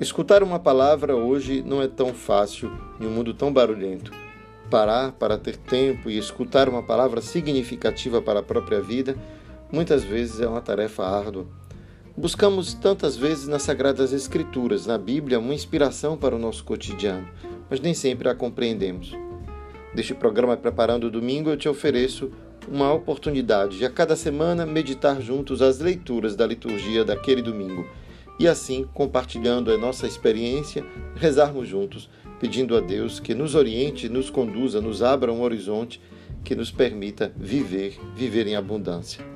Escutar uma palavra hoje não é tão fácil em um mundo tão barulhento. Parar para ter tempo e escutar uma palavra significativa para a própria vida muitas vezes é uma tarefa árdua. Buscamos tantas vezes nas Sagradas Escrituras, na Bíblia, uma inspiração para o nosso cotidiano, mas nem sempre a compreendemos. Deste programa Preparando o Domingo, eu te ofereço uma oportunidade de a cada semana meditar juntos as leituras da liturgia daquele domingo e assim, compartilhando a nossa experiência, rezarmos juntos, pedindo a Deus que nos oriente, nos conduza, nos abra um horizonte que nos permita viver, viver em abundância.